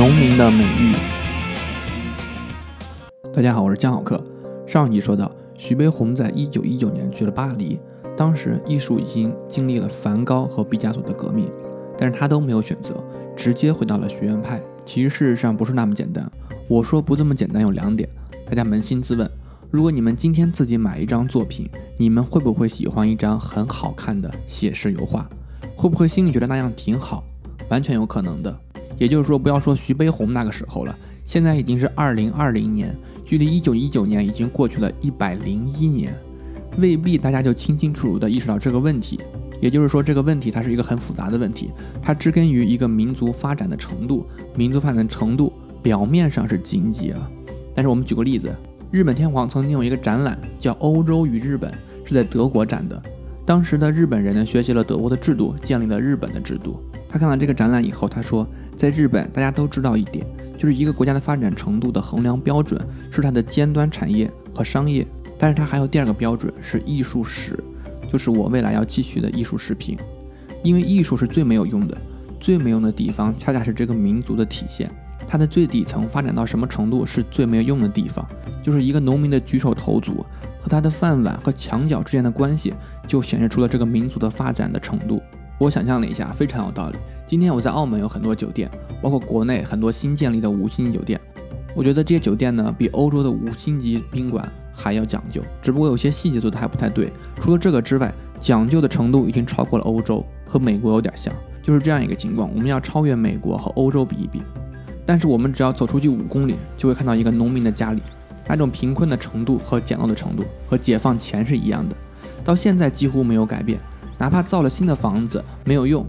农民的美誉。大家好，我是江好客。上一集说到，徐悲鸿在一九一九年去了巴黎，当时艺术已经经历了梵高和毕加索的革命，但是他都没有选择，直接回到了学院派。其实事实上不是那么简单。我说不这么简单有两点，大家扪心自问：如果你们今天自己买一张作品，你们会不会喜欢一张很好看的写实油画？会不会心里觉得那样挺好？完全有可能的。也就是说，不要说徐悲鸿那个时候了，现在已经是二零二零年。距离一九一九年已经过去了一百零一年，未必大家就清清楚楚地意识到这个问题。也就是说，这个问题它是一个很复杂的问题，它植根于一个民族发展的程度。民族发展的程度表面上是经济啊，但是我们举个例子，日本天皇曾经有一个展览叫《欧洲与日本》，是在德国展的。当时的日本人呢，学习了德国的制度，建立了日本的制度。他看了这个展览以后，他说，在日本大家都知道一点。就是一个国家的发展程度的衡量标准是它的尖端产业和商业，但是它还有第二个标准是艺术史，就是我未来要继续的艺术视频。因为艺术是最没有用的，最没用的地方恰恰是这个民族的体现。它的最底层发展到什么程度是最没有用的地方，就是一个农民的举手投足和他的饭碗和墙角之间的关系，就显示出了这个民族的发展的程度。我想象了一下，非常有道理。今天我在澳门有很多酒店，包括国内很多新建立的五星级酒店。我觉得这些酒店呢，比欧洲的五星级宾馆还要讲究，只不过有些细节做的还不太对。除了这个之外，讲究的程度已经超过了欧洲，和美国有点像，就是这样一个情况。我们要超越美国和欧洲比一比。但是我们只要走出去五公里，就会看到一个农民的家里，那种贫困的程度和简陋的程度和解放前是一样的，到现在几乎没有改变。哪怕造了新的房子没有用，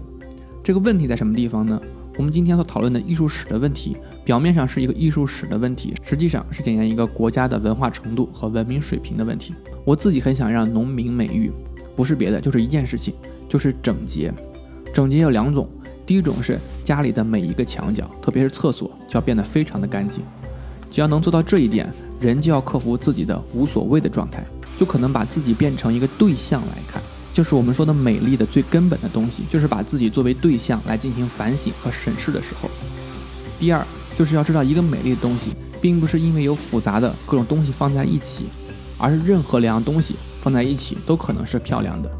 这个问题在什么地方呢？我们今天所讨论的艺术史的问题，表面上是一个艺术史的问题，实际上是检验一个国家的文化程度和文明水平的问题。我自己很想让农民美誉，不是别的，就是一件事情，就是整洁。整洁有两种，第一种是家里的每一个墙角，特别是厕所，就要变得非常的干净。只要能做到这一点，人就要克服自己的无所谓的状态，就可能把自己变成一个对象来看。就是我们说的美丽的最根本的东西，就是把自己作为对象来进行反省和审视的时候。第二，就是要知道一个美丽的东西，并不是因为有复杂的各种东西放在一起，而是任何两样东西放在一起都可能是漂亮的。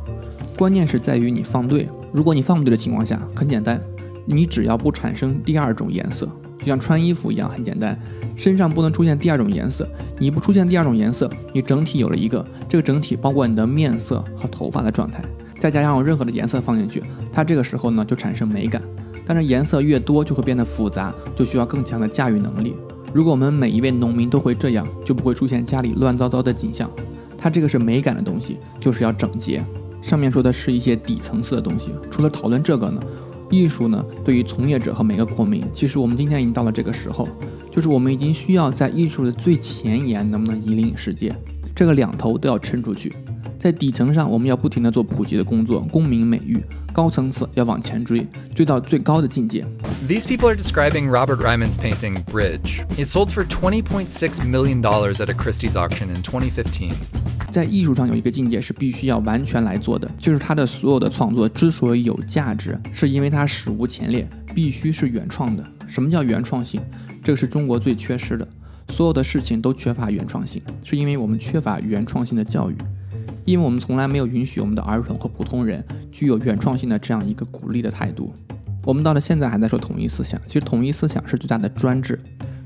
关键是在于你放对。如果你放不对的情况下，很简单，你只要不产生第二种颜色。就像穿衣服一样，很简单，身上不能出现第二种颜色。你不出现第二种颜色，你整体有了一个这个整体包括你的面色和头发的状态，再加上有任何的颜色放进去，它这个时候呢就产生美感。但是颜色越多就会变得复杂，就需要更强的驾驭能力。如果我们每一位农民都会这样，就不会出现家里乱糟糟的景象。它这个是美感的东西，就是要整洁。上面说的是一些底层次的东西，除了讨论这个呢？艺术呢，对于从业者和每个国民，其实我们今天已经到了这个时候，就是我们已经需要在艺术的最前沿，能不能引领世界，这个两头都要撑出去。在底层上，我们要不停地做普及的工作，功名美誉；高层次要往前追，追到最高的境界。These people are describing Robert Ryman's painting Bridge. It sold for twenty point six million dollars at a Christie's auction in 2015. 在艺术上有一个境界是必须要完全来做的，就是他的所有的创作之所以有价值，是因为它史无前例，必须是原创的。什么叫原创性？这个是中国最缺失的，所有的事情都缺乏原创性，是因为我们缺乏原创性的教育，因为我们从来没有允许我们的儿童和普通人具有原创性的这样一个鼓励的态度。我们到了现在还在说统一思想，其实统一思想是最大的专制。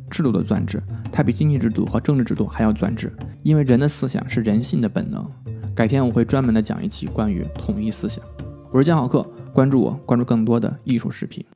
制度的专制，它比经济制度和政治制度还要专制，因为人的思想是人性的本能。改天我会专门的讲一期关于统一思想。我是江浩克，关注我，关注更多的艺术视频。